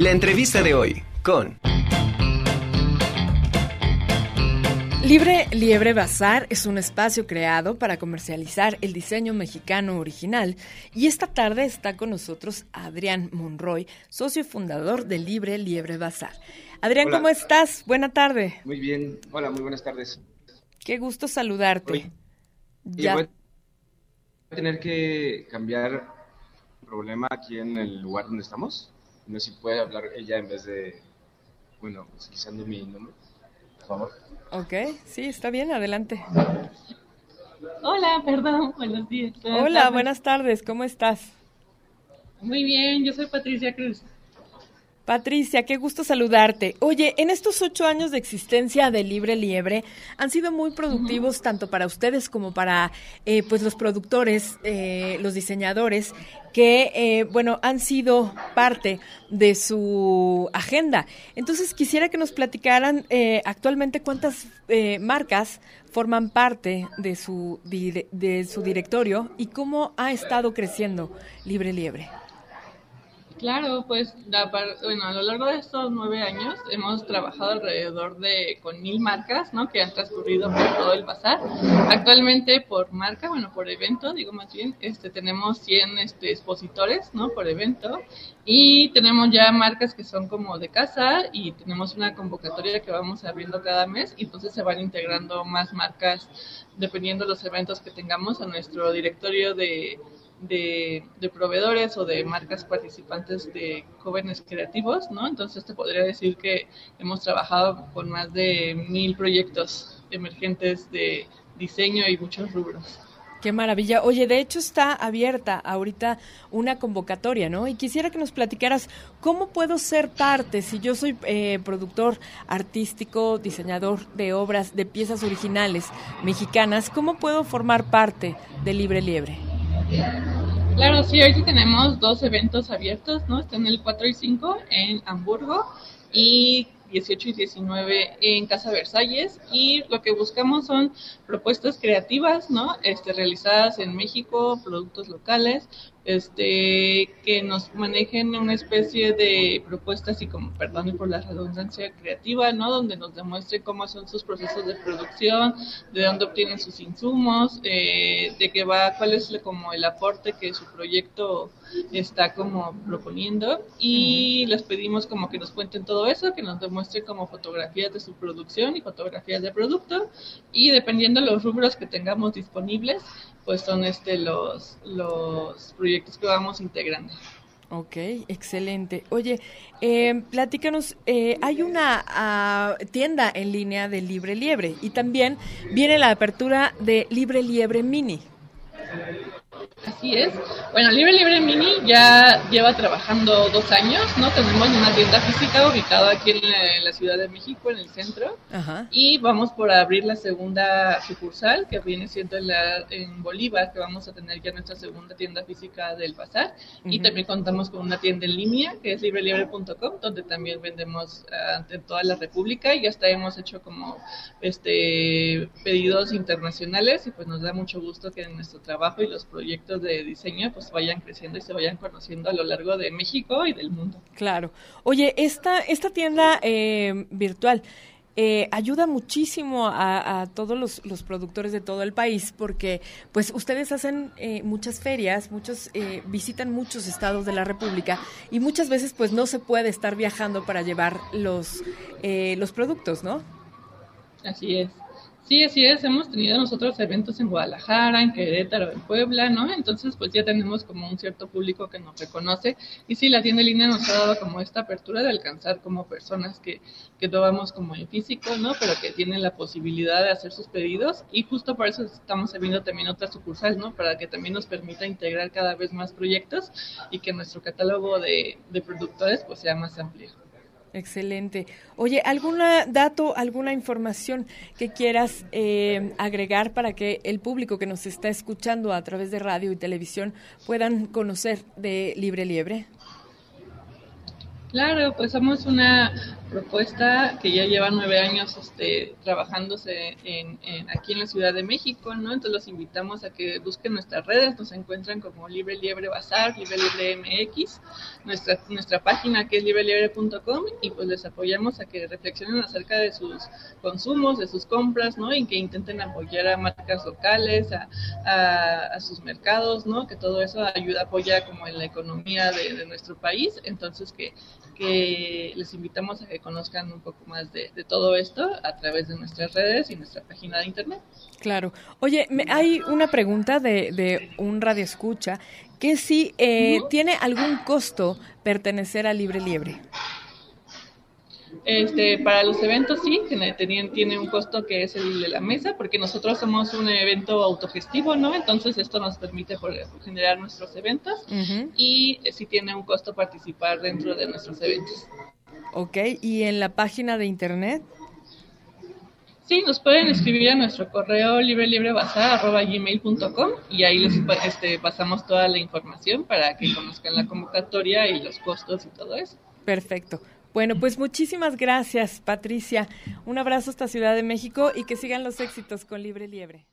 La entrevista de hoy con... Libre Liebre Bazar es un espacio creado para comercializar el diseño mexicano original y esta tarde está con nosotros Adrián Monroy, socio fundador de Libre Liebre Bazar. Adrián, ¿cómo estás? Buena tarde. Muy bien, hola, muy buenas tardes. Qué gusto saludarte. ya. Voy a tener que cambiar el problema aquí en el lugar donde estamos. No sé si puede hablar ella en vez de, bueno, utilizando mi nombre, por favor. Ok, sí, está bien, adelante. Hola, perdón, buenos días. Hola, buenas tardes, ¿cómo estás? Muy bien, yo soy Patricia Cruz. Patricia, qué gusto saludarte. Oye, en estos ocho años de existencia de Libre Liebre han sido muy productivos tanto para ustedes como para eh, pues los productores, eh, los diseñadores que eh, bueno han sido parte de su agenda. Entonces quisiera que nos platicaran actualmente cuántas marcas forman parte de su de su directorio y cómo ha estado creciendo Libre Liebre. Claro, pues bueno, a lo largo de estos nueve años hemos trabajado alrededor de con mil marcas, ¿no? Que han transcurrido por todo el bazar. Actualmente por marca, bueno, por evento, digo más bien, este, tenemos 100 este, expositores, ¿no? Por evento y tenemos ya marcas que son como de casa y tenemos una convocatoria que vamos abriendo cada mes y entonces se van integrando más marcas dependiendo de los eventos que tengamos a nuestro directorio de de, proveedores o de marcas participantes de jóvenes creativos, ¿no? Entonces te podría decir que hemos trabajado con más de mil proyectos emergentes de diseño y muchos rubros. Qué maravilla. Oye, de hecho está abierta ahorita una convocatoria, ¿no? Y quisiera que nos platicaras cómo puedo ser parte, si yo soy eh, productor artístico, diseñador de obras, de piezas originales mexicanas, ¿cómo puedo formar parte de Libre Liebre? Claro, sí, hoy tenemos dos eventos abiertos, ¿no? Están el 4 y 5 en Hamburgo y 18 y 19 en Casa Versalles y lo que buscamos son propuestas creativas, ¿no? Este, realizadas en México, productos locales, este, que nos manejen una especie de propuestas y como, perdón por la redundancia creativa, ¿no? Donde nos demuestre cómo son sus procesos de producción, de dónde obtienen sus insumos, eh, de qué va, cuál es como el aporte que su proyecto está como proponiendo. Y les pedimos como que nos cuenten todo eso, que nos demuestren como fotografías de su producción y fotografías de producto. Y dependiendo de los rubros que tengamos disponibles, pues son este los, los proyectos que vamos integrando. Ok, excelente. Oye, eh, platícanos, eh, hay una ah, tienda en línea de Libre Liebre y también viene la apertura de Libre Liebre Mini. Así es. Bueno, Libre Libre Mini ya lleva trabajando dos años, ¿no? Tenemos una tienda física ubicada aquí en la, Ciudad de México, en el centro. Y vamos por abrir la segunda sucursal, que viene siendo en, la, en Bolívar, que vamos a tener ya nuestra segunda tienda física del bazar. Y también contamos con una tienda en línea, que es librelibre.com, donde también vendemos ante ah, toda la República. Y hasta hemos hecho como este pedidos internacionales y pues nos da mucho gusto que nuestro trabajo y los proyectos de diseño pues vayan creciendo y se vayan conociendo a lo largo de México y del mundo. Claro. Oye, esta, esta tienda eh, virtual, eh, ayuda muchísimo a, todos los, productores de todo el país porque pues ustedes hacen eh, muchas ferias, muchos visitan muchos estados de la República y muchas veces pues no se puede estar viajando para llevar los, los productos, ¿no? Así es. Sí, así es, hemos tenido nosotros eventos en Guadalajara, en Querétaro, en Puebla, ¿no? Entonces, pues ya tenemos como un cierto público que nos reconoce. Y sí, la tienda en línea nos ha dado como esta apertura de alcanzar como personas que, que no vamos como en físico, ¿no? Pero que tienen la posibilidad de hacer sus pedidos. Y justo por eso estamos abriendo también otras sucursales, ¿no? Para que también nos permita integrar cada vez más proyectos y que nuestro catálogo de, de productores pues sea más amplio. Excelente. Oye, ¿algún dato, alguna información que quieras eh, agregar para que el público que nos está escuchando a través de radio y televisión puedan conocer de Libre Liebre? Claro, pues somos una propuesta que ya lleva nueve años este, trabajándose en, aquí en la Ciudad de México, ¿no? Entonces los invitamos a que busquen nuestras redes, nos encuentran como Libre Liebre Bazar, Libre Liebre MX, nuestra, nuestra página que es libreliebre.com y pues les apoyamos a que reflexionen acerca de sus consumos, de sus compras, ¿no? Y que intenten apoyar a marcas locales, a, a, sus mercados, ¿no? Que todo eso ayuda, apoya como en la economía de, nuestro país, entonces que, que les invitamos a que conozcan un poco más de, todo esto a través de nuestras redes y nuestra página de internet. Claro. Oye, me, hay una pregunta de, de un radio escucha que si eh, tiene algún costo pertenecer a Libre Liebre. Este, para los eventos sí, tiene, tiene un costo que es el de la mesa, porque nosotros somos un evento autogestivo, ¿no? Entonces esto nos permite generar nuestros eventos y sí tiene un costo participar dentro de nuestros eventos. Ok, ¿y en la página de internet? Sí, nos pueden escribir a nuestro correo librelibrebazar.gmail.com y ahí les este, pasamos toda la información para que conozcan la convocatoria y los costos y todo eso. Perfecto. Bueno, pues muchísimas gracias, Patricia. Un abrazo hasta Ciudad de México y que sigan los éxitos con Libre Liebre.